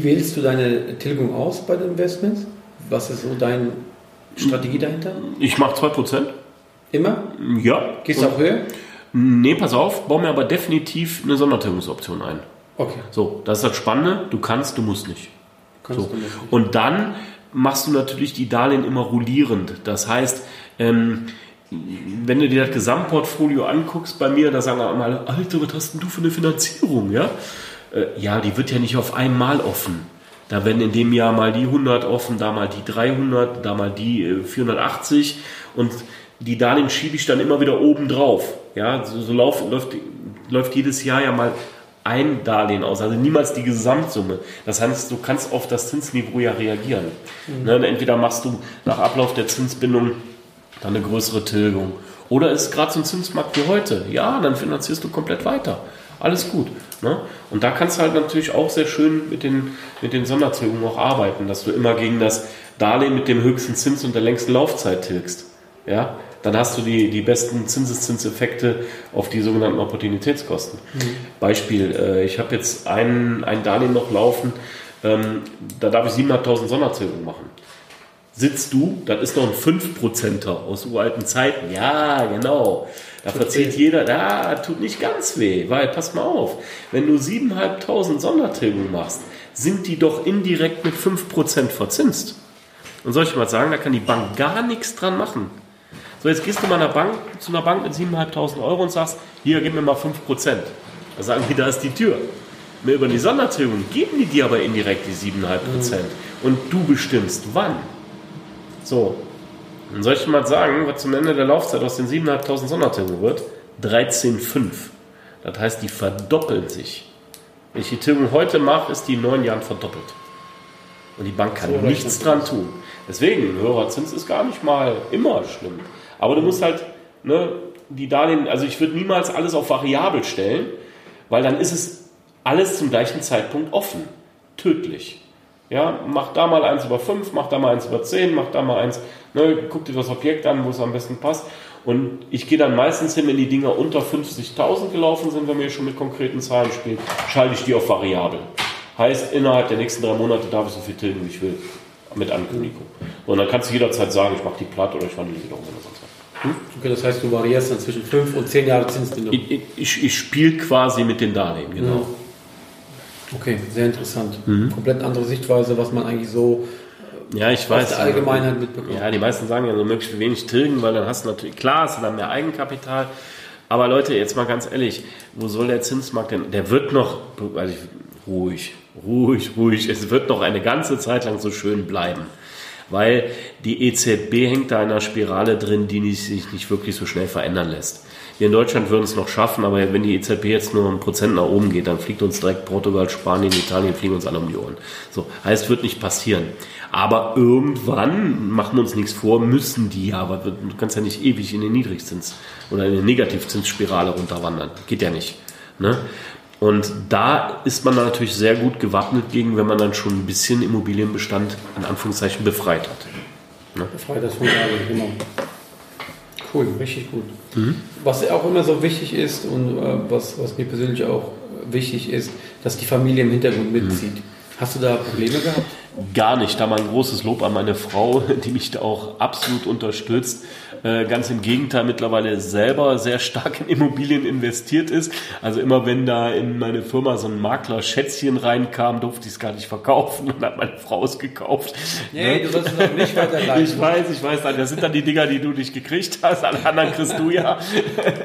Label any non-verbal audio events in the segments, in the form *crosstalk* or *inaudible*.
Wie wählst du deine Tilgung aus bei den Investments? Was ist so deine Strategie dahinter? Ich mache 2%. Immer? Ja. Gehst du auch höher? Nee, pass auf, baue mir aber definitiv eine Sondertilgungsoption ein. Okay. So, das ist das Spannende. Du kannst, du musst nicht. Kannst So. du nicht. Und dann machst du natürlich die Darlehen immer rollierend. Das heißt, ähm, wenn du dir das Gesamtportfolio anguckst bei mir, da sagen alle, Alter, was hast denn du für eine Finanzierung? Ja, äh, ja die wird ja nicht auf einmal offen. Da werden in dem Jahr mal die 100 offen, da mal die 300, da mal die äh, 480 und die Darlehen schiebe ich dann immer wieder oben drauf. Ja, so, so lauf, läuft, läuft jedes Jahr ja mal ein Darlehen aus, also niemals die Gesamtsumme. Das heißt, du kannst auf das Zinsniveau ja reagieren. Ne, entweder machst du nach Ablauf der Zinsbindung dann eine größere Tilgung. Oder ist gerade so ein Zinsmarkt wie heute. Ja, dann finanzierst du komplett weiter. Alles gut. Ne? Und da kannst du halt natürlich auch sehr schön mit den, mit den Sondertilgungen auch arbeiten, dass du immer gegen das Darlehen mit dem höchsten Zins und der längsten Laufzeit tilgst. Ja? Dann hast du die, die besten Zinseszinseffekte auf die sogenannten Opportunitätskosten. Beispiel, äh, ich habe jetzt ein, ein Darlehen noch laufen, ähm, da darf ich 7.500 Sondertilgung machen sitzt du, das ist noch ein 5%er aus uralten Zeiten. Ja, genau. Da verzieht jeder, da tut nicht ganz weh, weil, pass mal auf, wenn du 7.500 Sondertilgung machst, sind die doch indirekt mit 5% verzinst. Und soll ich mal sagen, da kann die Bank gar nichts dran machen. So, jetzt gehst du mal einer Bank, zu einer Bank mit 7.500 Euro und sagst, hier, gib mir mal 5%. Da sagen die, da ist die Tür. Mehr über die Sondertilgung geben die dir aber indirekt die 7,5%. Und du bestimmst wann. So. Dann soll ich mal sagen, was zum Ende der Laufzeit aus den 7.500 Sondertilgungen wird? 13,5. Das heißt, die verdoppeln sich. Wenn ich die Tilgung heute mache, ist die in neun Jahren verdoppelt. Und die Bank kann So nichts dran tun. Deswegen, ein höherer Zins ist gar nicht mal immer schlimm. Aber du musst halt, ne, die Darlehen, also ich würde niemals alles auf variabel stellen, weil dann ist es alles zum gleichen Zeitpunkt offen. Tödlich. Ja, mach da mal eins über 5, mach da mal eins über 10, mach da mal eins, ne, guck dir das Objekt an, wo es am besten passt. Und ich gehe dann meistens hin, wenn die Dinger unter 50.000 gelaufen sind, wenn wir schon mit konkreten Zahlen spielen, schalte ich die auf variabel. Heißt, innerhalb der nächsten drei Monate darf ich so viel tilgen, wie ich will. Mit Ankündigung. Und dann kannst du jederzeit sagen, ich mache die platt oder ich wandle die wieder um oder sonst was. Okay, das heißt, du variierst dann zwischen 5 und 10 Jahre Zinsbindung. Ich, ich, ich spiele quasi mit den Darlehen, genau. Okay, sehr interessant. Mhm. Komplett andere Sichtweise, was man eigentlich so Ja, ich weiß. der Allgemeinheit mitbekommt. Ja, die meisten sagen ja so möglichst wenig tilgen, weil dann hast du natürlich, klar, hast du dann mehr Eigenkapital. Aber Leute, jetzt mal ganz ehrlich, wo soll der Zinsmarkt denn? Der wird noch, also ich, ruhig, ruhig, ruhig. Es wird noch eine ganze Zeit lang so schön bleiben. Weil die EZB hängt da in einer Spirale drin, die sich nicht wirklich so schnell verändern lässt. Wir in Deutschland würden es noch schaffen, aber wenn die EZB jetzt nur ein Prozent nach oben geht, dann fliegt uns direkt Portugal, Spanien, Italien, fliegen uns alle um die Ohren. So, heißt, wird nicht passieren. Aber irgendwann, machen wir uns nichts vor, müssen die ja, aber du kannst ja nicht ewig in den Niedrigzins oder in eine Negativzinsspirale runterwandern. Geht ja nicht. Ne? Und da ist man natürlich sehr gut gewappnet gegen, wenn man dann schon ein bisschen Immobilienbestand in Anführungszeichen befreit hat. Befreit das von Darlehen, genau. Cool, richtig gut. Mhm. Was auch immer so wichtig ist und äh, was, was mir persönlich auch wichtig ist, dass die Familie im Hintergrund mitzieht. Mhm. Hast du da Probleme gehabt? Gar nicht. Da mal ein großes Lob an meine Frau, *laughs* die mich da auch absolut unterstützt. Äh, Ganz im Gegenteil, mittlerweile selber sehr stark in Immobilien investiert ist. Also immer wenn da in meine Firma so ein Makler-Schätzchen reinkam, durfte ich es gar nicht verkaufen und hat meine Frau es gekauft. Nee, du sollst es auch nicht weiterleiten. *laughs* Ich weiß, ich weiß, das sind dann die Dinger, die du nicht gekriegt hast, alle anderen kriegst du ja.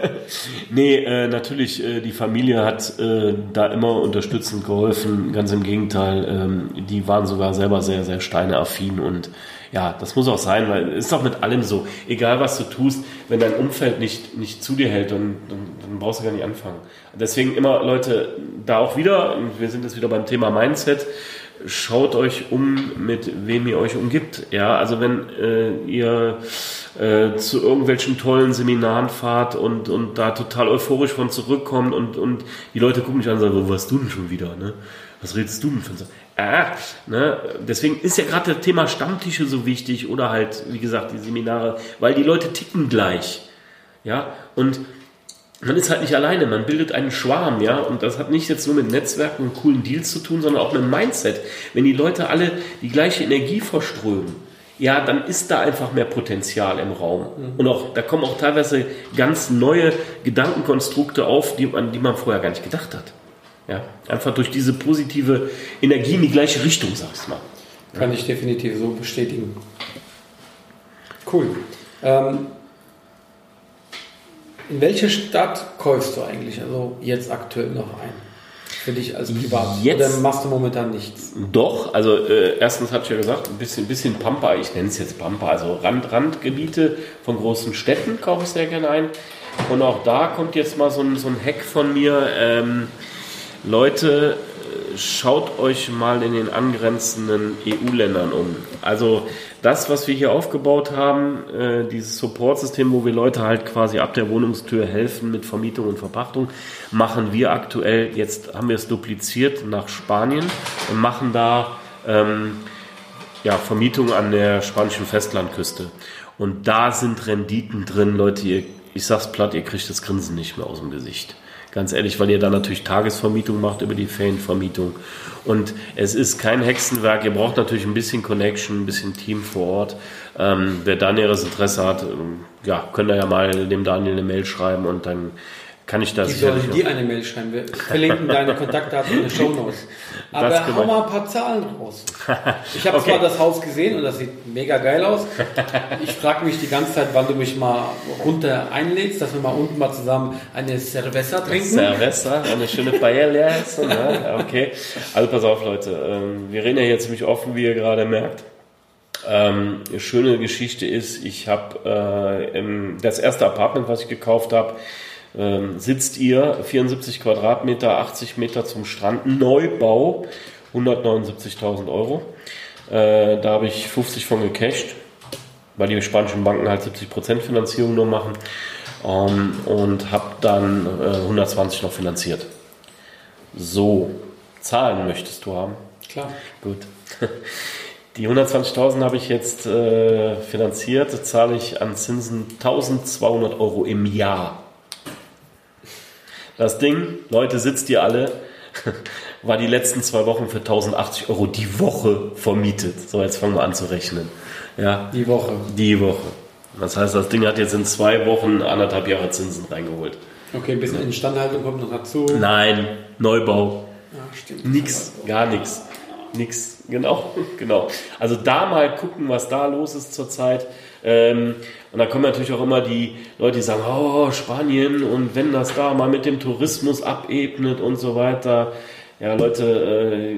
*laughs* nee, äh, natürlich, äh, die Familie hat da immer unterstützend geholfen, ganz im Gegenteil, ähm, die waren sogar selber sehr, sehr steineaffin und Ja, das muss auch sein, weil es ist doch mit allem so. Egal was du tust, wenn dein Umfeld nicht, nicht zu dir hält, dann, dann, dann brauchst du gar nicht anfangen. Deswegen immer, Leute, da auch wieder, wir sind jetzt wieder beim Thema Mindset, schaut euch um, mit wem ihr euch umgibt. Ja, also wenn äh, ihr äh, zu irgendwelchen tollen Seminaren fahrt und, und da total euphorisch von zurückkommt und, und die Leute gucken mich an und sagen, wo warst du denn schon wieder? Ne? Was redest du denn von so? Ah, ne? Deswegen ist ja gerade das Thema Stammtische so wichtig oder halt, wie gesagt, die Seminare, weil die Leute ticken gleich. Ja, und man ist halt nicht alleine, man bildet einen Schwarm, ja, und das hat nicht jetzt nur mit Netzwerken und coolen Deals zu tun, sondern auch mit Mindset. Wenn die Leute alle die gleiche Energie verströmen, ja, dann ist da einfach mehr Potenzial im Raum. Mhm. Und auch, da kommen auch teilweise ganz neue Gedankenkonstrukte auf, die, an die man vorher gar nicht gedacht hat. Ja, einfach durch diese positive Energie in die gleiche Richtung, sag ich mal. Kann ich definitiv so bestätigen. Cool. Ähm, in welche Stadt kaufst du eigentlich? Also jetzt aktuell noch ein? Für dich als Privat? Jetzt, Oder machst du momentan nichts? Doch, also äh, erstens hatte ich ja gesagt, ein bisschen, bisschen Pampa, ich nenne es jetzt Pampa, also Rand, Randgebiete von großen Städten kaufe ich sehr gerne ein. Und auch da kommt jetzt mal so ein, so ein Hack von mir. Ähm, Leute, schaut euch mal in den angrenzenden EU-Ländern um. Also das, was wir hier aufgebaut haben, äh, dieses Support-System, wo wir Leute halt quasi ab der Wohnungstür helfen mit Vermietung und Verpachtung, machen wir aktuell, jetzt haben wir es dupliziert nach Spanien und machen da ähm, ja, Vermietung an der spanischen Festlandküste. Und da sind Renditen drin, Leute, ihr, ich sag's platt, ihr kriegt das Grinsen nicht mehr aus dem Gesicht. Ganz ehrlich, weil ihr dann natürlich Tagesvermietung macht über die Ferienvermietung. Und es ist kein Hexenwerk. Ihr braucht natürlich ein bisschen Connection, ein bisschen Team vor Ort. Ähm, wer da Interesse hat, ähm, ja, könnt ihr ja mal dem Daniel eine Mail schreiben und dann kann ich das. Die sollen dir eine Mail schreiben. Wir verlinken deine Kontaktdaten in den *laughs* Show Notes. Aber hau mal ein paar Zahlen raus. Ich habe okay. zwar das Haus gesehen und das sieht mega geil aus. Ich frage mich die ganze Zeit, wann du mich mal runter einlädst, dass wir mal unten mal zusammen eine Cerveza trinken. Cerveza, eine schöne Paella. Ne? *laughs* Okay. Also pass auf, Leute. Ähm, wir reden ja hier ziemlich offen, wie ihr gerade merkt. Ähm, schöne Geschichte ist, ich habe äh, das erste Apartment, was ich gekauft habe, ähm, sitzt ihr 74 Quadratmeter, 80 Meter zum Strand, Neubau, 179.000 Euro. Äh, da habe ich 50 von gecasht, weil die spanischen Banken halt 70% Finanzierung nur machen. Ähm, und habe dann äh, 120 noch finanziert. So, Zahlen möchtest du haben? Klar. Gut. *laughs* Die 120.000 habe ich jetzt äh, finanziert, zahle ich an Zinsen 1200 Euro im Jahr. Das Ding, Leute, sitzt ihr alle, *laughs* war die letzten zwei Wochen für 1080 Euro die Woche vermietet. So, jetzt fangen wir an zu rechnen. Ja. Die Woche. Die Woche. Das heißt, das Ding hat jetzt in zwei Wochen anderthalb Jahre Zinsen reingeholt. Okay, ein bisschen Instandhaltung kommt noch dazu. Nein, Neubau. Ja, stimmt. Nix, gar nichts. Nix, genau, *laughs* genau. Also da mal gucken, was da los ist zurzeit. Ähm, und da kommen natürlich auch immer die Leute, die sagen, oh, Spanien und wenn das da mal mit dem Tourismus abebnet und so weiter. Ja, Leute, äh,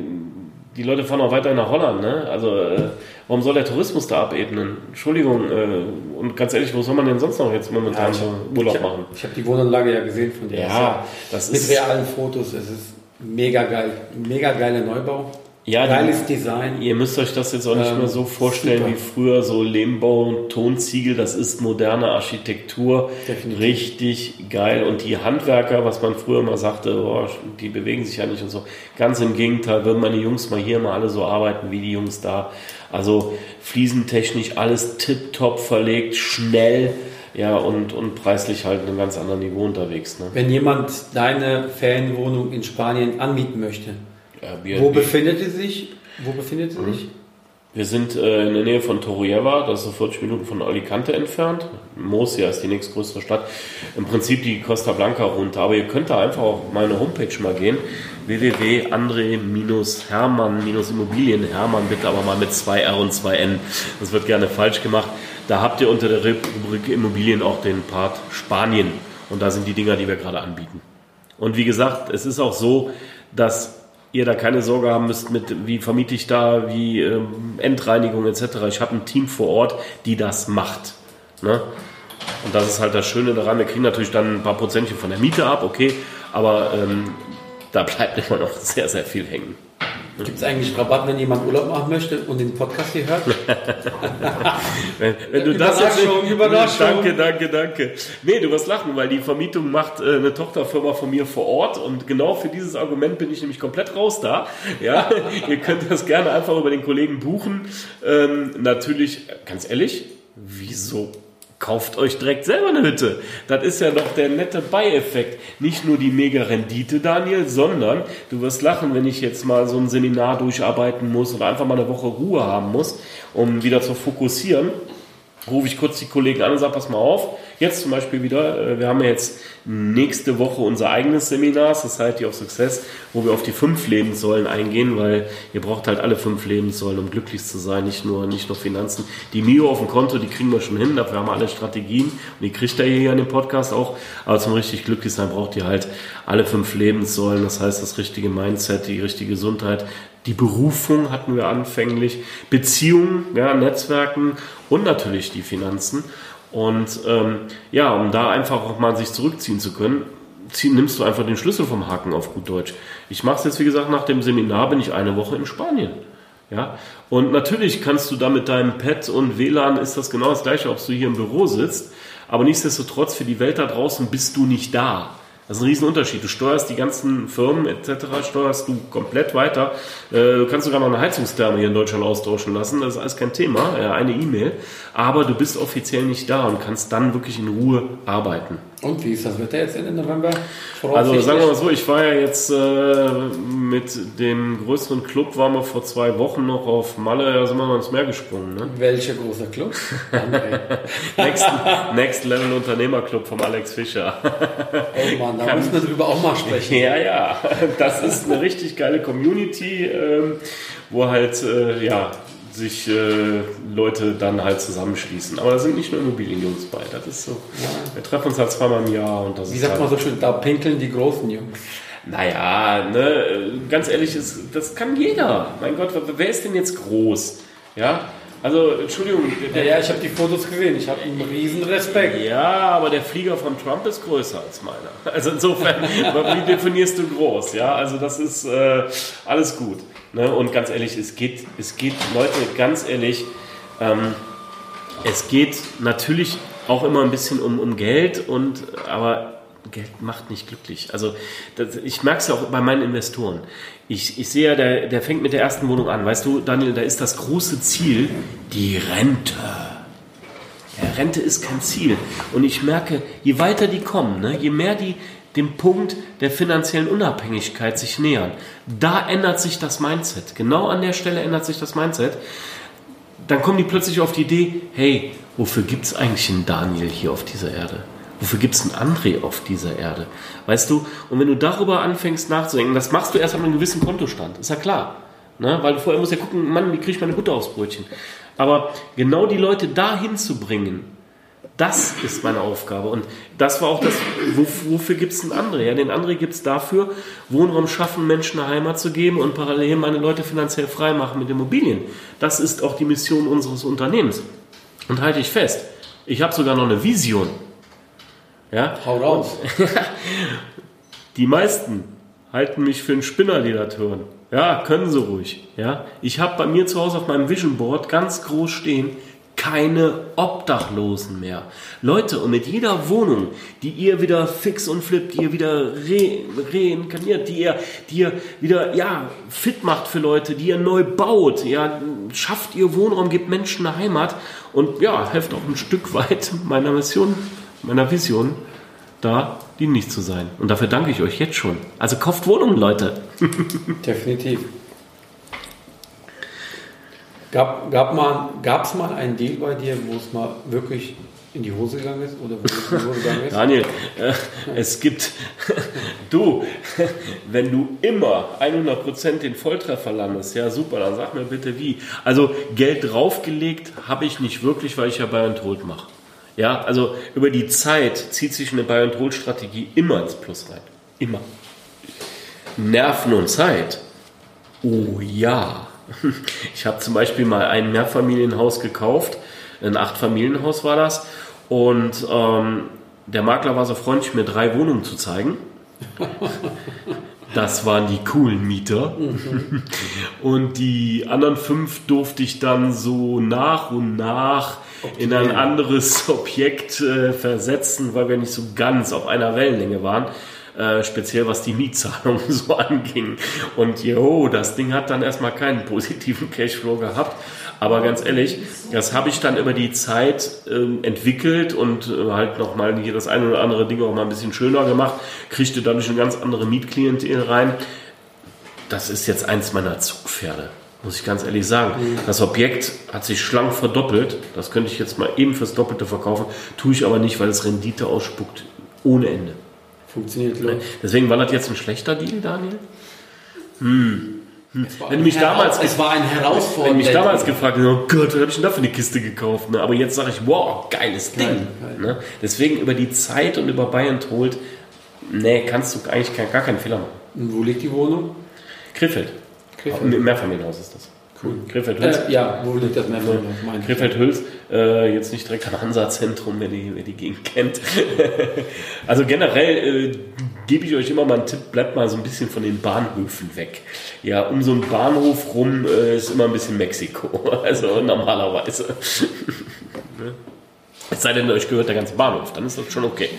die Leute fahren auch weiter nach Holland, ne? Also äh, warum soll der Tourismus da abebnen? Entschuldigung, äh, und ganz ehrlich, wo soll man denn sonst noch jetzt momentan ja, hab, Urlaub ich hab, machen? Ich habe die Wohnanlage ja gesehen von dir. Ja, das mit ist... Mit realen Fotos, es ist mega geil. Mega geiler Neubau. Ja, Geiles die, Design. Ihr müsst euch das jetzt auch nicht ähm, mehr so vorstellen super. wie früher, so Lehmbau und Tonziegel. Das ist moderne Architektur. Definitiv. Richtig geil. Und die Handwerker, was man früher mal sagte, oh, die bewegen sich ja nicht und so. Ganz im Gegenteil, würden meine Jungs mal hier mal alle so arbeiten wie die Jungs da. Also fliesentechnisch alles tipptopp verlegt, schnell. Ja, und, und preislich halt ein ganz anderes Niveau unterwegs. Ne? Wenn jemand deine Ferienwohnung in Spanien anbieten möchte, Airbnb. Wo befindet sie sich? Wo befindet sie mhm. sich? Wir sind äh, in der Nähe von Torreva, das ist so 40 Minuten von Alicante entfernt. Murcia ist die nächstgrößere Stadt. Im Prinzip die Costa Blanca runter. Aber ihr könnt da einfach auf meine Homepage mal gehen. www.andre-hermann-immobilien. Hermann bitte aber mal mit 2 R und 2 N. Das wird gerne falsch gemacht. Da habt ihr unter der Rubrik Immobilien auch den Part Spanien. Und da sind die Dinger, die wir gerade anbieten. Und wie gesagt, es ist auch so, dass ihr da keine Sorge haben müsst mit, wie vermiete ich da, wie ähm, Endreinigung etc. Ich habe ein Team vor Ort, die das macht. Ne? Und das ist halt das Schöne daran. Wir kriegen natürlich dann ein paar Prozentchen von der Miete ab, okay, aber ähm, da bleibt *laughs* immer noch sehr, sehr viel hängen. Gibt es eigentlich Rabatt, wenn jemand Urlaub machen möchte und den Podcast hier hört? *laughs* wenn, wenn du das jetzt Überraschung. Danke, danke, danke. Nee, du wirst lachen, weil die Vermietung macht äh, eine Tochterfirma von mir vor Ort und genau für dieses Argument bin ich nämlich komplett raus da. Ja, *laughs* ihr könnt das gerne einfach über den Kollegen buchen. Ähm, natürlich, ganz ehrlich, wieso kauft euch direkt selber eine Hütte. Das ist ja doch der nette Beieffekt. Nicht nur die mega Rendite, Daniel, sondern du wirst lachen, wenn ich jetzt mal so ein Seminar durcharbeiten muss oder einfach mal eine Woche Ruhe haben muss, um wieder zu fokussieren. Rufe ich kurz die Kollegen an und sage, pass mal auf, Jetzt zum Beispiel wieder, äh, wir haben ja jetzt nächste Woche unser eigenes Seminar, Society of Success, wo wir auf die fünf Lebenssäulen eingehen, weil ihr braucht halt alle fünf Lebenssäulen, um glücklich zu sein, nicht nur, nicht nur Finanzen. Die Mio auf dem Konto, die kriegen wir schon hin, dafür haben wir alle Strategien und die kriegt ihr hier in dem Podcast auch. Aber zum richtig glücklich sein braucht ihr halt alle fünf Lebenssäulen, das heißt das richtige Mindset, die richtige Gesundheit, die Berufung hatten wir anfänglich, Beziehungen, ja, Netzwerken und natürlich die Finanzen. Und ähm, ja, um da einfach auch mal sich zurückziehen zu können, zieh, nimmst du einfach den Schlüssel vom Haken auf gut Deutsch. Ich mache es jetzt, wie gesagt, nach dem Seminar bin ich eine Woche in Spanien. Ja, und natürlich kannst du da mit deinem Pad und WLAN ist das genau das gleiche, ob du hier im Büro sitzt. Aber nichtsdestotrotz, für die Welt da draußen bist du nicht da. Das ist ein Riesenunterschied. Du steuerst die ganzen Firmen etc., steuerst du komplett weiter. Äh, du kannst sogar noch eine Heizungstherme hier in Deutschland austauschen lassen. Das ist alles kein Thema, eine E-Mail. Aber du bist offiziell nicht da und kannst dann wirklich in Ruhe arbeiten. Und wie ist das Wetter jetzt Ende November? Also sagen wir mal so, ich war ja jetzt äh, mit dem größeren Club, waren wir vor zwei Wochen noch auf Malle, da sind wir mal ins Meer gesprungen. Ne? Welcher großer Club? *laughs* Next, Next Level Unternehmerclub vom Alex Fischer. oh Mann, da Kann, müssen wir drüber auch mal *laughs* sprechen. Ja, ja, das ist eine richtig geile Community, ähm, wo halt, äh, ja, sich äh, Leute dann halt zusammenschließen. Aber da sind nicht nur Immobilienjungs bei. Das ist so. Ja. Wir treffen uns halt zweimal im Jahr und das Wie sagt halt man so schön, da pinkeln die großen Jungs. Naja, ne, ganz ehrlich, ist, das kann jeder. Mein Gott, wer ist denn jetzt groß? Ja, also, Entschuldigung. Der, ja, ich habe die Fotos gesehen. Ich habe einen riesen Respekt. Ja, aber der Flieger von Trump ist größer als meiner. *laughs* Also insofern, wie definierst du groß? Ja, also das ist äh, alles gut. Ne? Und ganz ehrlich, es geht, es geht, Leute, ganz ehrlich, ähm, es geht natürlich auch immer ein bisschen um, um Geld und aber Geld macht nicht glücklich. Also das, ich merke es ja auch bei meinen Investoren. Ich, ich sehe ja, der, der fängt mit der ersten Wohnung an. Weißt du, Daniel, da ist das große Ziel die Rente. Ja, Rente ist kein Ziel. Und ich merke, je weiter die kommen, ne, je mehr die dem Punkt der finanziellen Unabhängigkeit sich nähern, da ändert sich das Mindset. Genau an der Stelle ändert sich das Mindset. Dann kommen die plötzlich auf die Idee, hey, wofür gibt es eigentlich einen Daniel hier auf dieser Erde? Wofür gibt es einen André auf dieser Erde? Weißt du, und wenn du darüber anfängst nachzudenken, das machst du erst an einem gewissen Kontostand, ist ja klar. Ne? Weil vorher musst ja gucken, Mann, wie kriege ich meine Butter aufs Brötchen? Aber genau die Leute dahin zu bringen, das ist meine Aufgabe. Und das war auch das, wofür gibt es einen André? Ja, den André gibt es dafür, Wohnraum schaffen, Menschen eine Heimat zu geben und parallel meine Leute finanziell frei machen mit Immobilien. Das ist auch die Mission unseres Unternehmens. Und halte ich fest, ich habe sogar noch eine Vision. Ja? Hau raus. die meisten halten mich für einen Spinner, die das hören. Ja, können sie ruhig. Ja? Ich habe bei mir zu Hause auf meinem Vision Board ganz groß stehen, keine Obdachlosen mehr. Leute, und mit jeder Wohnung, die ihr wieder fix und flippt, die ihr wieder re reinkarniert, die ihr, die ihr wieder ja, fit macht für Leute, die ihr neu baut, ja, schafft ihr Wohnraum, gebt Menschen eine Heimat und ja, helft auch ein Stück weit meiner Mission, meiner Vision, da dienlich zu sein. Und dafür danke ich euch jetzt schon. Also kauft Wohnungen, Leute. *laughs* Definitiv. Gab, gab mal, es mal einen Deal bei dir, wo es mal wirklich in die Hose gegangen ist? Oder wo es in die Hose gegangen ist? *laughs* Daniel, äh, es gibt, *laughs* du, wenn du immer 100% den Volltreffer landest, ja super, dann sag mir bitte wie. Also Geld draufgelegt habe ich nicht wirklich, weil ich ja Bayern Told mache. Ja, also über die Zeit zieht sich eine Bayern Told Strategie immer ins Plus rein. Immer. Nerven und Zeit Oh ja. *laughs* Ich habe zum Beispiel mal ein Mehrfamilienhaus gekauft. Ein Achtfamilienhaus war das. Und ähm, der Makler war so freundlich, mir drei Wohnungen zu zeigen. Das waren die coolen Mieter. *laughs* Und die anderen fünf durfte ich dann so nach und nach in ein anderes *laughs* Objekt äh, versetzen, weil wir nicht so ganz auf einer Wellenlänge waren. Äh, speziell was die Mietzahlung *laughs* so anging. Und jo, das Ding hat dann erstmal keinen positiven Cashflow gehabt. Aber ganz ehrlich, das habe ich dann über die Zeit äh, entwickelt und äh, halt nochmal hier das eine oder andere Ding auch mal ein bisschen schöner gemacht, kriegte dadurch eine ganz andere Mietklientel rein. Das ist jetzt eins meiner Zugpferde, muss ich ganz ehrlich sagen. Das Objekt hat sich schlank verdoppelt. Das könnte ich jetzt mal eben fürs Doppelte verkaufen. Tue ich aber nicht, weil es Rendite ausspuckt ohne Ende. Funktioniert, klar. Deswegen war das jetzt ein schlechter Deal, Daniel? Hm. Wenn mich damals, es war ein Herausforderung. Wenn mich damals gefragt oh Gott, was habe ich denn da für eine Kiste gekauft? Ne? Aber jetzt sage ich, wow, geiles Ding. Geil, geil. Ne? Deswegen über die Zeit und über Bayern Told, nee, kannst du eigentlich gar keinen Fehler machen. Und wo liegt die Wohnung? Krefeld. Krefeld. Mehrfamilienhaus ist das. Cool. Krefeld-Hüls. Äh, ja, wo liegt das Mehrfamilienhaus? Krefeld-Hüls, äh, jetzt nicht direkt am Hansa-Zentrum, wer die, wer die Gegend kennt. *laughs* also generell äh, gebe ich euch immer mal einen Tipp, bleibt mal so ein bisschen von den Bahnhöfen weg. Ja, um so einen Bahnhof rum äh, ist immer ein bisschen Mexiko, *laughs* also normalerweise. *laughs* Es sei denn, euch gehört der ganze Bahnhof, dann ist das schon okay.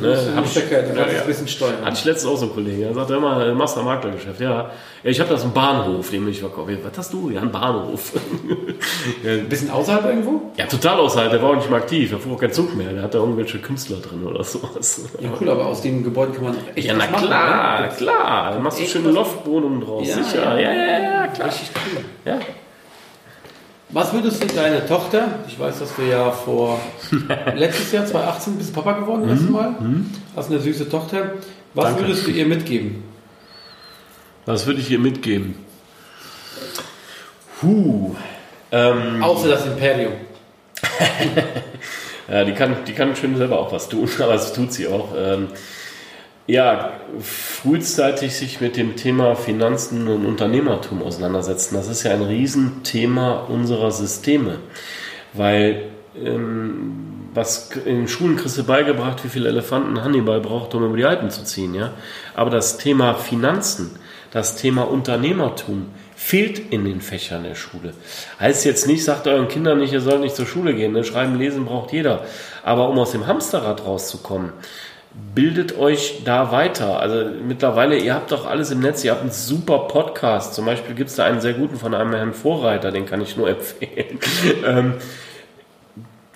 Ne? Hab ich, ja, ja. ein bisschen steuern. Hatte ich letztens auch so einen Kollegen, der sagt immer, machst du ein Maklergeschäft? Ja, ja ich habe das einen Bahnhof, den ich verkaufe. Was hast du? Ja, einen Bahnhof. *laughs* ein bisschen außerhalb irgendwo? Ja, total außerhalb. Der war auch nicht mehr aktiv. Er fuhr auch kein Zug mehr. Der hat da irgendwelche Künstler drin oder sowas. Ja, cool, aber aus dem Gebäude kann man echt Ja, na klar, machen, ne? klar. Da machst du schöne Loftwohnungen draus. Ja, Sicher. Ja, ja, ja, klar. Richtig cool. Ja. Was würdest du deiner Tochter, ich weiß, dass du ja vor *laughs* letztes Jahr, 2018, bist Papa geworden, mhm. letztes Mal, mhm. hast eine süße Tochter, was Danke. würdest du ihr mitgeben? Was würde ich ihr mitgeben? Huh. Ähm, Außer das Imperium. *laughs* ja, die kann, die kann schön selber auch was tun, *laughs* aber das tut sie auch. Ähm, ja, frühzeitig sich mit dem Thema Finanzen und Unternehmertum auseinandersetzen. Das ist ja ein Riesenthema unserer Systeme, weil ähm, was in Schulen kriegst du beigebracht, wie viele Elefanten Hannibal braucht, um über die Alpen zu ziehen, ja. Aber das Thema Finanzen, das Thema Unternehmertum fehlt in den Fächern der Schule. Heißt jetzt nicht, sagt euren Kindern nicht, ihr sollt nicht zur Schule gehen, ne? schreiben, lesen braucht jeder. Aber um aus dem Hamsterrad rauszukommen, bildet euch da weiter. Also mittlerweile, ihr habt doch alles im Netz, ihr habt einen super Podcast. Zum Beispiel gibt es da einen sehr guten von einem Herrn Vorreiter, den kann ich nur *laughs* empfehlen. ähm,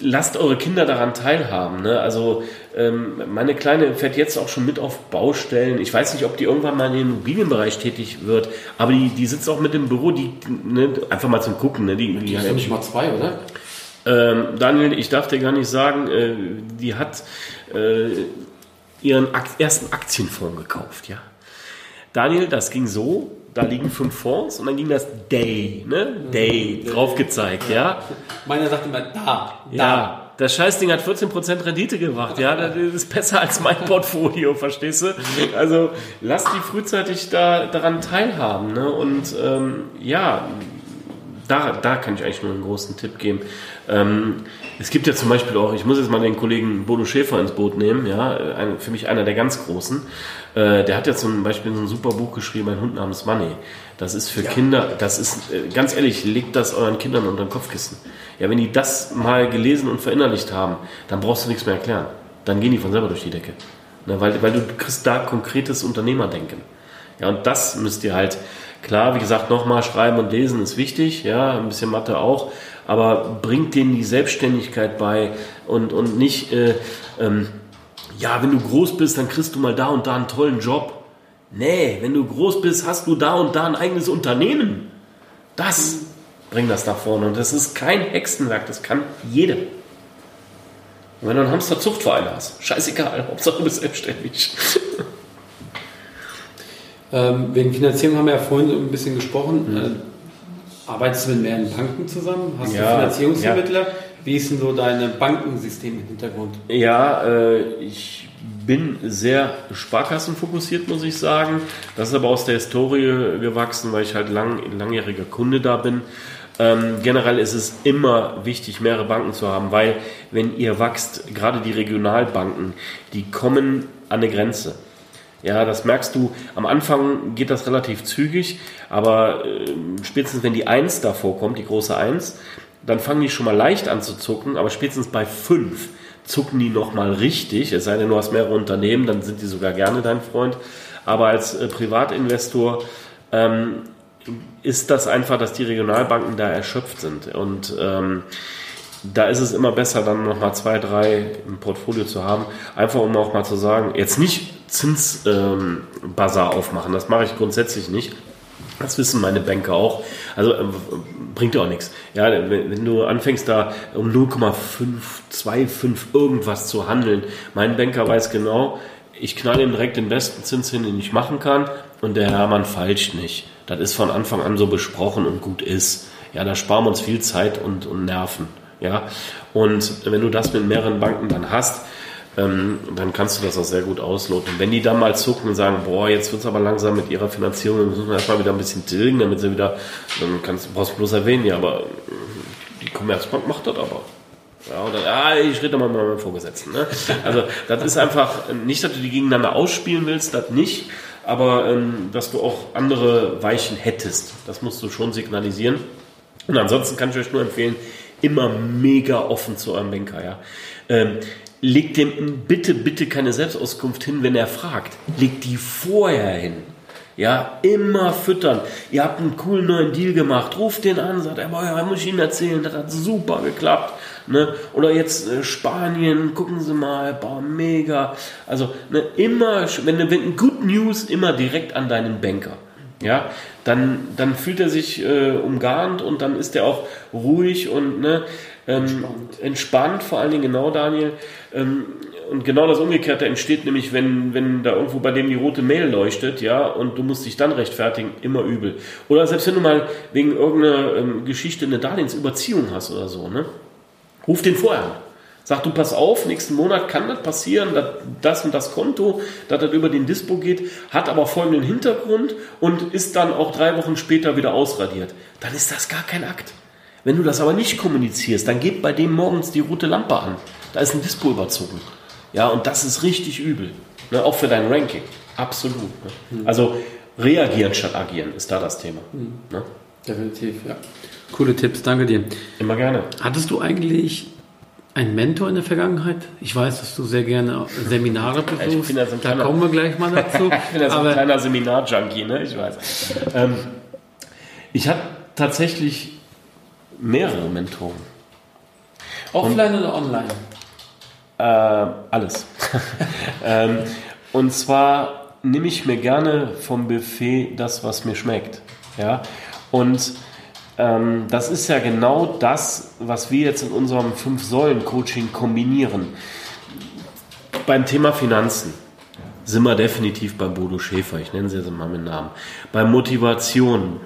lasst eure Kinder daran teilhaben. Ne? Also ähm, meine Kleine fährt jetzt auch schon mit auf Baustellen. Ich weiß nicht, ob die irgendwann mal in den Immobilienbereich tätig wird, aber die, die sitzt auch mit im Büro, die ne, einfach mal zum Gucken. Ne? Die, die, die ist nicht mal zwei, oder? Ähm, Daniel, ich darf dir gar nicht sagen, äh, die hat äh, ihren ersten Aktienfonds gekauft, ja. Daniel, das ging so, da liegen fünf Fonds und dann ging das Day, ne? Day, drauf gezeigt, ja. Meiner sagt immer da, da. Ja, das Scheißding hat 14% Rendite gemacht, ja. Das ist besser als mein Portfolio, verstehst du? Also lass die frühzeitig da, daran teilhaben, ne? Und ähm, ja, da, da kann ich eigentlich nur einen großen Tipp geben. Ähm, es gibt ja zum Beispiel auch, ich muss jetzt mal den Kollegen Bodo Schäfer ins Boot nehmen, ja, ein, für mich einer der ganz großen. Äh, der hat ja zum Beispiel so ein super Buch geschrieben, ein Hund namens Money. Das ist für ja. Kinder, das ist, äh, ganz ehrlich, legt das euren Kindern unter den Kopfkissen. Ja, wenn die das mal gelesen und verinnerlicht haben, dann brauchst du nichts mehr erklären. Dann gehen die von selber durch die Decke. Ne, weil, weil du kriegst da konkretes Unternehmerdenken. Ja, und das müsst ihr halt, klar, wie gesagt, nochmal schreiben und lesen ist wichtig, ja, ein bisschen Mathe auch, aber bringt denen die Selbstständigkeit bei und, und nicht, äh, ähm, ja, wenn du groß bist, dann kriegst du mal da und da einen tollen Job. Nee, wenn du groß bist, hast du da und da ein eigenes Unternehmen. Das bringt das nach vorne. Und das ist kein Hexenwerk, das kann jeder. Und wenn du einen Hamster-Zuchtverein hast, scheißegal, Hauptsache du bist selbstständig. *laughs* Ähm, wegen Finanzierung haben wir ja vorhin ein bisschen gesprochen. Mhm. Arbeitest du mit mehreren Banken zusammen? Hast ja, du Finanzierungsvermittler? Ja. Wie ist denn so dein Bankensystem im Hintergrund? Ja, äh, ich bin sehr sparkassenfokussiert, muss ich sagen. Das ist aber aus der Historie gewachsen, weil ich halt lang, langjähriger Kunde da bin. Ähm, generell ist es immer wichtig, mehrere Banken zu haben, weil wenn ihr wächst, gerade die Regionalbanken, die kommen an eine Grenze. Ja, das merkst du. Am Anfang geht das relativ zügig, aber äh, spätestens wenn die 1 davor kommt, die große 1, dann fangen die schon mal leicht an zu zucken, aber spätestens bei 5 zucken die nochmal richtig. Es sei denn, du hast mehrere Unternehmen, dann sind die sogar gerne dein Freund. Aber als äh, Privatinvestor ähm, ist das einfach, dass die Regionalbanken da erschöpft sind. Und ähm, da ist es immer besser, dann nochmal zwei, drei im Portfolio zu haben. Einfach um auch mal zu sagen, jetzt nicht Zinsbazar ähm, aufmachen, das mache ich grundsätzlich nicht. Das wissen meine Banker auch. Also äh, bringt ja auch nichts. Ja, wenn, wenn, du anfängst da um 0,525 irgendwas zu handeln, mein Banker weiß genau, ich knall ihm direkt den besten Zins hin, den ich machen kann und der Hermann falscht nicht. Das ist von Anfang an so besprochen und gut ist. Ja, da sparen wir uns viel Zeit und, und Nerven. Ja, und wenn du das mit mehreren Banken dann hast, ähm, dann kannst du das auch sehr gut ausloten. Wenn die dann mal zucken und sagen, boah, jetzt wird es aber langsam mit ihrer Finanzierung, dann müssen wir erstmal wieder ein bisschen tilgen, damit sie wieder, dann kannst, brauchst du bloß erwähnen, ja, aber die Commerzbank macht das aber. Ja, oder, ja, ich rede mal mit meinem Vorgesetzten. Ne? Also, das ist einfach, nicht, dass du die gegeneinander ausspielen willst, das nicht, aber ähm, dass du auch andere Weichen hättest. Das musst du schon signalisieren. Und ansonsten kann ich euch nur empfehlen, immer mega offen zu eurem Banker. Ja? Ähm, legt dem bitte, bitte keine Selbstauskunft hin, wenn er fragt. Legt die vorher hin. Ja, immer füttern. Ihr habt einen coolen neuen Deal gemacht. Ruft den an, sagt er, ja, muss ich Ihnen erzählen, das hat super geklappt. Ne? Oder jetzt äh, Spanien, gucken Sie mal, boah, mega. Also ne, immer, wenn, wenn Good News, immer direkt an deinen Banker. Ja, dann, dann fühlt er sich äh, umgarnt und dann ist er auch ruhig und ne, ähm, entspannt. entspannt. vor allen Dingen genau, Daniel. Ähm, und genau das Umgekehrte entsteht nämlich, wenn, wenn da irgendwo bei dem die rote Mail leuchtet, ja, und du musst dich dann rechtfertigen, immer übel. Oder selbst wenn du mal wegen irgendeiner ähm, Geschichte eine Darlehensüberziehung hast oder so, ne? Ruf den vorher an. Sag du, pass auf, nächsten Monat kann das passieren, dass das und das Konto, dass das über den Dispo geht, hat aber folgenden Hintergrund und ist dann auch drei Wochen später wieder ausradiert. Dann ist das gar kein Akt. Wenn du das aber nicht kommunizierst, dann geht bei dem morgens die rote Lampe an. Da ist ein Dispo überzogen. Ja, und das ist richtig übel. Ne, auch für dein Ranking. Absolut. Ne? Mhm. Also reagieren statt agieren ist da das Thema. Mhm. Ne? Definitiv, ja. Coole Tipps, danke dir. Immer gerne. Hattest du eigentlich einen Mentor in der Vergangenheit? Ich weiß, dass du sehr gerne Seminare besuchst. Da kommen wir gleich mal dazu. *laughs* ich bin ja so ein kleiner Seminar-Junkie, ne? ich weiß. Ähm, ich habe tatsächlich mehrere Mentoren. Offline und, oder online? Äh, alles. *laughs* ähm, und zwar nehme ich mir gerne vom Buffet das, was mir schmeckt. Ja? Und ähm, das ist ja genau das, was wir jetzt in unserem Fünf-Säulen-Coaching kombinieren. Beim Thema Finanzen sind wir definitiv bei Bodo Schäfer, ich nenne sie jetzt mal mit Namen. Bei Motivation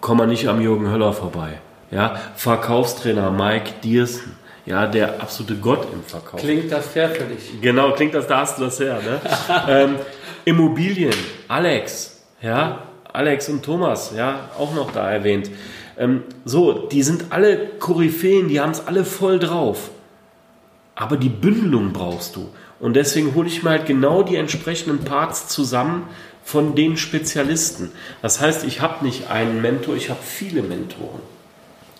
kommen wir nicht am Jürgen Höller vorbei. Ja, Verkaufstrainer Mike Diersten, ja, der absolute Gott im Verkauf. Klingt das fair für dich? Genau, klingt das, da hast du das her. Ne? *laughs* ähm, Immobilien, Alex, ja, Alex und Thomas, ja, auch noch da erwähnt. Ähm, so, die sind alle Koryphäen, die haben es alle voll drauf. Aber die Bündelung brauchst du. Und deswegen hole ich mir halt genau die entsprechenden Parts zusammen von den Spezialisten. Das heißt, ich habe nicht einen Mentor, ich habe viele Mentoren.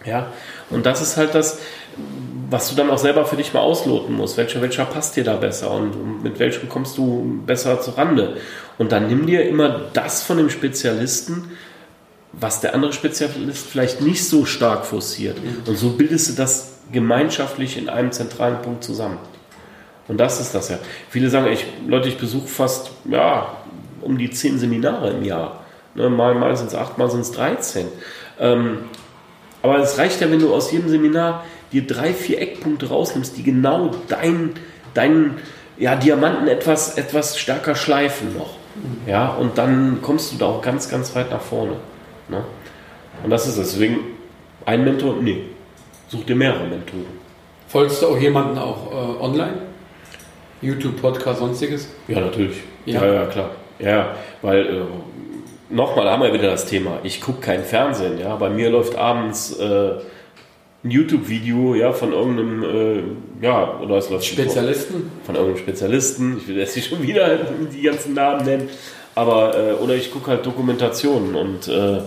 Ja, und das ist halt das, was du dann auch selber für dich mal ausloten musst. Welcher, welcher passt dir da besser und mit welchem kommst du besser zurande? Und dann nimm dir immer das von dem Spezialisten, was der andere Spezialist vielleicht nicht so stark forciert. Und so bildest du das gemeinschaftlich in einem zentralen Punkt zusammen. Und das ist das ja. Viele sagen, ich, Leute, ich besuche fast ja, um die zehn Seminare im Jahr. Ne, mal mal sind es acht, mal sind es 13. Ähm, aber es reicht ja, wenn du aus jedem Seminar dir drei, vier Eckpunkte rausnimmst, die genau deinen dein, ja, Diamanten etwas, etwas stärker schleifen noch. Ja, und dann kommst du da auch ganz, ganz weit nach vorne. Ne? Und das ist deswegen ein Mentor, nee, such dir mehrere Mentoren. Folgst du auch jemanden auch äh, online? YouTube, Podcast, sonstiges? Ja, natürlich. Ja, ja, ja klar. Ja, weil äh, nochmal haben wir wieder das Thema. Ich gucke kein Fernsehen. Ja, bei mir läuft abends äh, ein YouTube-Video ja, von irgendeinem, äh, ja, oder es läuft Spezialisten? Von irgendeinem Spezialisten. Ich will jetzt nicht schon wieder die ganzen Namen nennen. Aber, äh, oder ich gucke halt Dokumentationen und äh,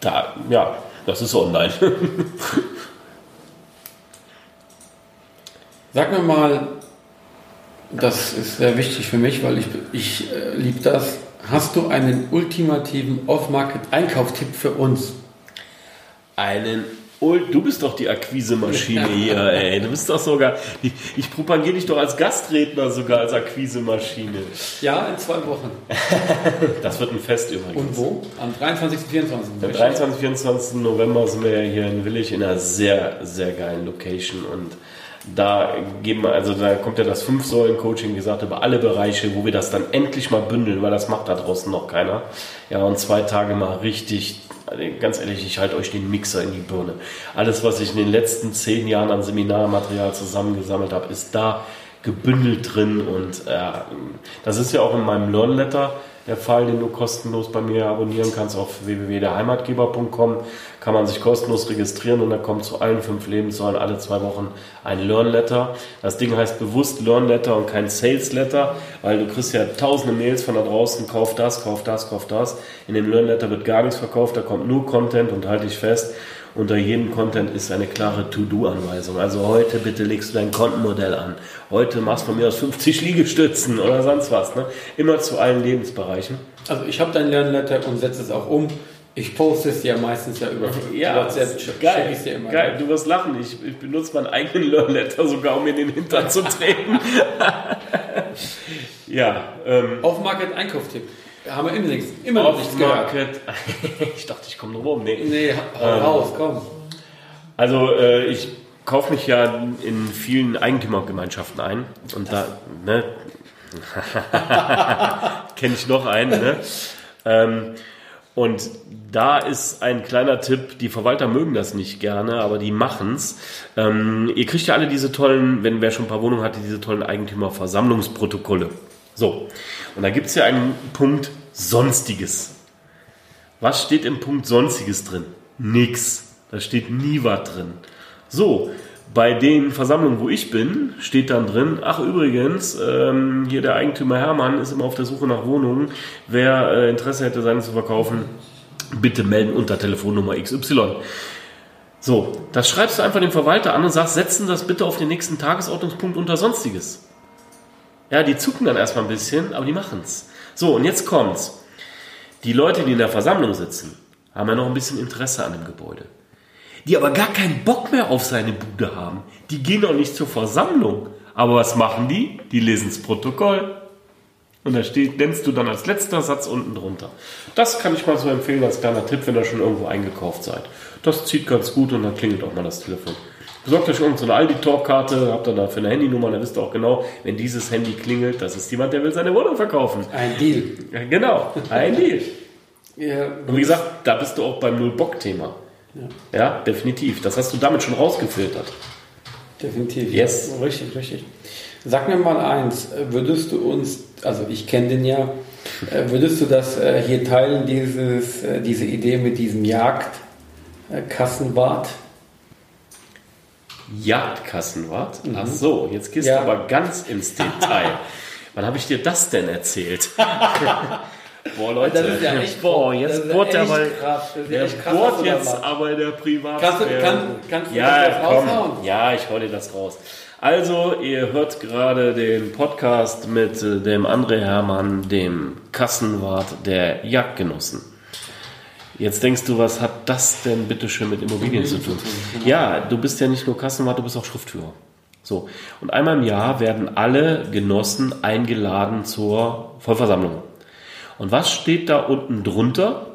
da, ja, das ist online. *laughs* Sag mir mal, das ist sehr wichtig für mich, weil ich, ich äh, liebe das. Hast du einen ultimativen Off-Market-Einkaufstipp für uns? Einen Du bist doch die Akquise-Maschine *laughs* hier, ey. Du bist doch sogar. Ich, ich propagiere dich doch als Gastredner sogar als Akquise-Maschine. Ja, in zwei Wochen. *laughs* das wird ein Fest übrigens. Und wo? Am 23. 24. Am 23. 24. November sind wir ja hier in Willig in einer sehr, sehr geilen Location und da geben also da kommt ja das Fünf-Säulen-Coaching gesagt über alle Bereiche, wo wir das dann endlich mal bündeln, weil das macht da draußen noch keiner. Ja, und zwei Tage mal richtig, ganz ehrlich, ich halte euch den Mixer in die Birne. Alles, was ich in den letzten zehn Jahren an Seminarmaterial zusammengesammelt habe, ist da gebündelt drin und äh, das ist ja auch in meinem Learn Letter der Fall, den du kostenlos bei mir abonnieren kannst auf www.derheimatgeber.com. Kann man sich kostenlos registrieren und dann kommt zu allen fünf Lebenssäulen alle zwei Wochen ein Learn Letter. Das Ding heißt bewusst Learn Letter und kein Sales Letter, weil du kriegst ja tausende Mails von da draußen, kauf das, kauf das, kauf das. In dem Learn Letter wird gar nichts verkauft, da kommt nur Content und halte ich fest. Unter jedem Content ist eine klare To-Do-Anweisung. Also heute bitte legst du dein Kontenmodell an. Heute machst du von mir aus 50 *laughs* Liegestützen oder sonst was. Ne? Immer zu allen Lebensbereichen. Also ich habe dein Lernletter und setze es auch um. Ich poste es ja meistens ja über *laughs* ja, WhatsApp. Geil, dir immer geil. Du wirst lachen. Ich, ich benutze meinen eigenen Lernletter sogar, um mir in den Hintern zu treten. *laughs* ja. Ähm, Auf Market Einkaufstipp. Haben wir immer nichts, immer noch nichts Market. *laughs* ich dachte, ich komme noch rum. Nee, nee hau ähm, raus, komm. Also äh, ich kaufe mich ja in vielen Eigentümergemeinschaften ein und das da ne, *laughs* kenne ich noch einen. Ne? Ähm, und da ist ein kleiner Tipp, die Verwalter mögen das nicht gerne, aber die machen's. Ähm, ihr kriegt ja alle diese tollen, wenn wer schon ein paar Wohnungen hat, diese tollen Eigentümerversammlungsprotokolle. So, und da gibt es ja einen Punkt Sonstiges. Was steht im Punkt Sonstiges drin? Nix. Da steht nie was drin. So, bei den Versammlungen, wo ich bin, steht dann drin, ach übrigens, ähm, hier der Eigentümer Hermann ist immer auf der Suche nach Wohnungen. Wer äh, Interesse hätte, seine zu verkaufen, bitte melden unter Telefonnummer XY. So, das schreibst du einfach dem Verwalter an und sagst, setzen das bitte auf den nächsten Tagesordnungspunkt unter Sonstiges. Ja, die zucken dann erstmal ein bisschen, aber die machen's. So, und jetzt kommt's. Die Leute, die in der Versammlung sitzen, haben ja noch ein bisschen Interesse an dem Gebäude. Die aber gar keinen Bock mehr auf seine Bude haben. Die gehen noch nicht zur Versammlung. Aber was machen die? Die lesen das Protokoll. Und da steht, nennst du dann als letzter Satz unten drunter. Das kann ich mal so empfehlen als kleiner Tipp, wenn ihr schon irgendwo eingekauft seid. Das zieht ganz gut und dann klingelt auch mal das Telefon. Besorgt euch irgendeine so Aldi-Talk-Karte, habt ihr dafür eine Handynummer, dann wisst ihr auch genau, wenn dieses Handy klingelt, das ist jemand, der will seine Wohnung verkaufen. Ein Deal. Genau, ein Deal. Ja, und wie gesagt, da bist du auch beim Null-Bock-Thema. Ja. ja, definitiv. Das hast du damit schon rausgefiltert. Definitiv. Yes. Ja, richtig, richtig. Sag mir mal eins, würdest du uns, also ich kenne den ja, äh, würdest du das äh, hier teilen, dieses, äh, diese Idee mit diesem Jagdkassenwart? Jagdkassenwart? Mhm. Ach so, jetzt gehst ja. du aber ganz ins Detail. *laughs* Wann habe ich dir das denn erzählt? *laughs* Boah, Leute, das ist ja echt, boah, jetzt bohrt der mal, der bohrt jetzt aber in der Privatsphäre. Kannst du, kann, kannst du ja, das komm, raushauen? Ja, ich hau dir das raus. Also, ihr hört gerade den Podcast mit äh, dem André Hermann, dem Kassenwart der Jagdgenossen. Jetzt denkst du, was hat das denn bitte schön mit Immobilien zu tun? Ja, du bist ja nicht nur Kassenwart, du bist auch Schriftführer. So. Und einmal im Jahr werden alle Genossen eingeladen zur Vollversammlung. Und was steht da unten drunter?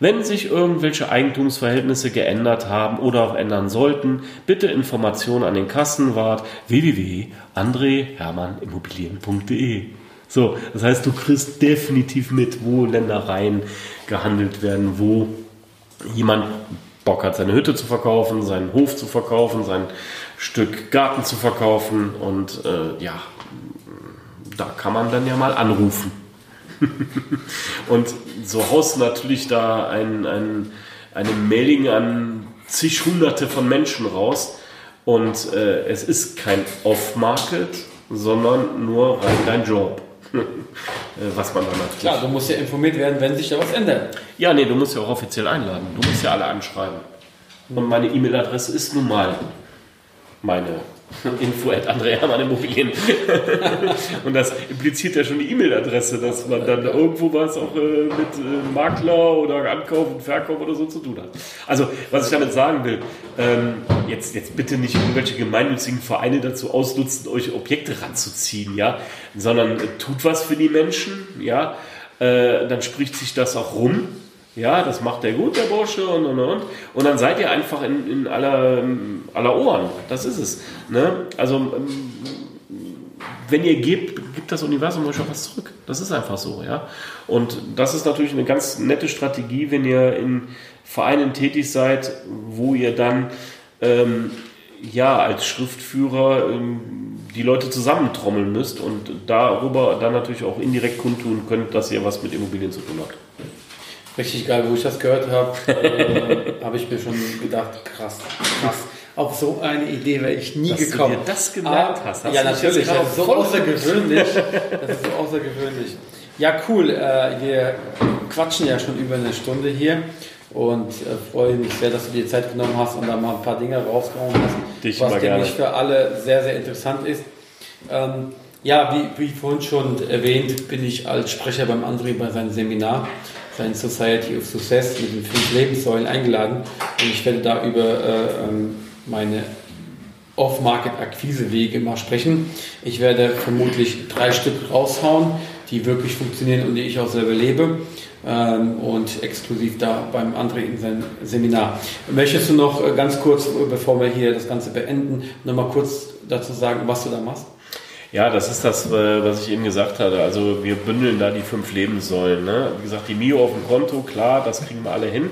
Wenn sich irgendwelche Eigentumsverhältnisse geändert haben oder auch ändern sollten, bitte Informationen an den Kassenwart www.andrehermannimmobilien.de. So, das heißt, du kriegst definitiv mit, wo Ländereien gehandelt werden, wo jemand Bock hat, seine Hütte zu verkaufen, seinen Hof zu verkaufen, sein Stück Garten zu verkaufen und äh, ja, da kann man dann ja mal anrufen. *laughs* und so haust natürlich da ein, ein, eine Mailing an zig Hunderte von Menschen raus und äh, es ist kein Off-Market, sondern nur rein dein Job. Äh, was man dann natürlich. Klar, du musst ja informiert werden, wenn sich da was ändert. Ja, nee, du musst ja auch offiziell einladen. Du musst ja alle anschreiben. Und meine E-Mail-Adresse ist nun mal meine *laughs* info at Andrea Immobilien. *laughs* und das impliziert ja schon die E-Mail-Adresse, dass man dann irgendwo was auch äh, mit äh, Makler oder Ankauf und Verkauf oder so zu tun hat. Also, was ich damit sagen will, ähm, jetzt, jetzt bitte nicht irgendwelche gemeinnützigen Vereine dazu ausnutzen, euch Objekte ranzuziehen, ja, sondern äh, tut was für die Menschen, ja, äh, dann spricht sich das auch rum ja, das macht der gut, der Bursche und und und. Und dann seid ihr einfach in, in aller, aller Ohren. Das ist es. Ne? Also, ähm, wenn ihr gebt, gibt das Universum euch auch was zurück. Das ist einfach so, ja. Und das ist natürlich eine ganz nette Strategie, wenn ihr in Vereinen tätig seid, wo ihr dann ähm, ja als Schriftführer ähm, die Leute zusammentrommeln müsst und darüber dann natürlich auch indirekt kundtun könnt, dass ihr was mit Immobilien zu tun habt. Richtig geil, wo ich das gehört habe, äh, *laughs* habe ich mir schon gedacht, krass, krass. Auf so eine Idee wäre ich nie Dass gekommen. Du dir das gemerkt ah, hast. hast ja, natürlich. Das ist so außergewöhnlich. *laughs* das ist so außergewöhnlich. Ja, cool. Äh, wir quatschen ja schon über eine Stunde hier und äh, freue mich sehr, dass du dir Zeit genommen hast und da mal ein paar Dinge rausgehauen hast, Dich was nämlich für alle sehr, sehr interessant ist. Ähm, ja, wie, wie vorhin schon erwähnt, bin ich als Sprecher beim André bei seinem Seminar sein Society of Success mit den fünf Lebenssäulen eingeladen und ich werde da über äh, ähm, meine Off-Market-Akquise-Wege mal sprechen. Ich werde vermutlich drei Stück raushauen, die wirklich funktionieren und die ich auch selber lebe ähm, und exklusiv da beim André in seinem Seminar. Möchtest du noch äh, ganz kurz, bevor wir hier das Ganze beenden, noch mal kurz dazu sagen, was du da machst? Ja, das ist das, äh, was ich eben gesagt hatte. Also wir bündeln da die fünf Lebenssäulen. Ne? Wie gesagt, die Mio auf dem Konto, klar, das kriegen wir alle hin.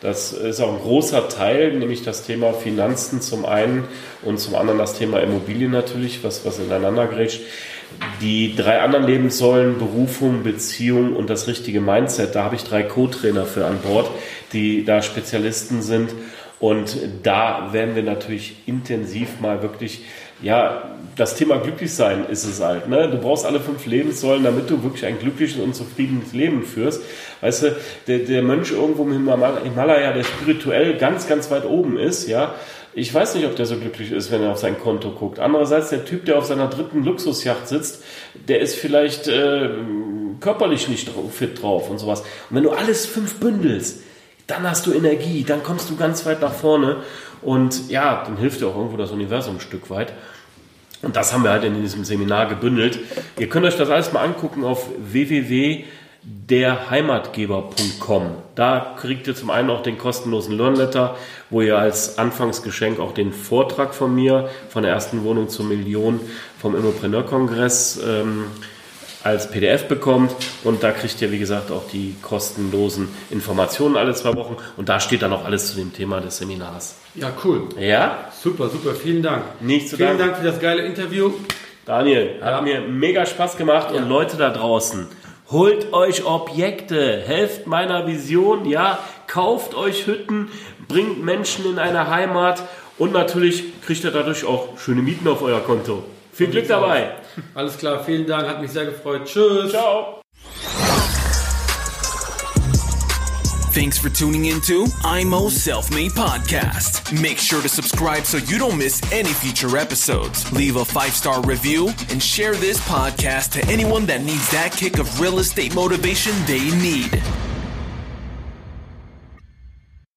Das ist auch ein großer Teil, nämlich das Thema Finanzen zum einen und zum anderen das Thema Immobilien natürlich, was, was ineinander grätscht. Die drei anderen Lebenssäulen, Berufung, Beziehung und das richtige Mindset, da habe ich drei Co-Trainer für an Bord, die da Spezialisten sind. Und da werden wir natürlich intensiv mal wirklich ja, das Thema Glücklichsein ist es halt. Ne? Du brauchst alle fünf Lebenssäulen, damit du wirklich ein glückliches und zufriedenes Leben führst. Weißt du, der, der Mönch irgendwo im Himalaya, der spirituell ganz, ganz weit oben ist, ja, ich weiß nicht, ob der so glücklich ist, wenn er auf sein Konto guckt. Andererseits, der Typ, der auf seiner dritten Luxusjacht sitzt, der ist vielleicht äh, körperlich nicht fit drauf und sowas. Und wenn du alles fünf bündelst, dann hast du Energie, dann kommst du ganz weit nach vorne. Und ja, dann hilft dir auch irgendwo das Universum ein Stück weit. Und das haben wir halt in diesem Seminar gebündelt. Ihr könnt euch das alles mal angucken auf www.derheimatgeber.com. Da kriegt ihr zum einen auch den kostenlosen Learnletter, wo ihr als Anfangsgeschenk auch den Vortrag von mir, von der ersten Wohnung zur Million vom Immopreneur-Kongress ähm, als PDF bekommt und da kriegt ihr, wie gesagt, auch die kostenlosen Informationen alle zwei Wochen und da steht dann auch alles zu dem Thema des Seminars. Ja, cool. Ja? Super, super, vielen Dank. Nicht zu Vielen Dank für das geile Interview. Daniel, ja. hat mir mega Spaß gemacht ja. und Leute da draußen, holt euch Objekte, helft meiner Vision, ja, kauft euch Hütten, bringt Menschen in eine Heimat und natürlich kriegt ihr dadurch auch schöne Mieten auf euer Konto. Viel Glück dabei. *laughs* Alles klar, vielen Dank, hat mich sehr gefreut. Tschüss. Ciao. Thanks for tuning into IMO Self Made Podcast. Make sure to subscribe so you don't miss any future episodes. Leave a five star review and share this podcast to anyone that needs that kick of real estate motivation they need.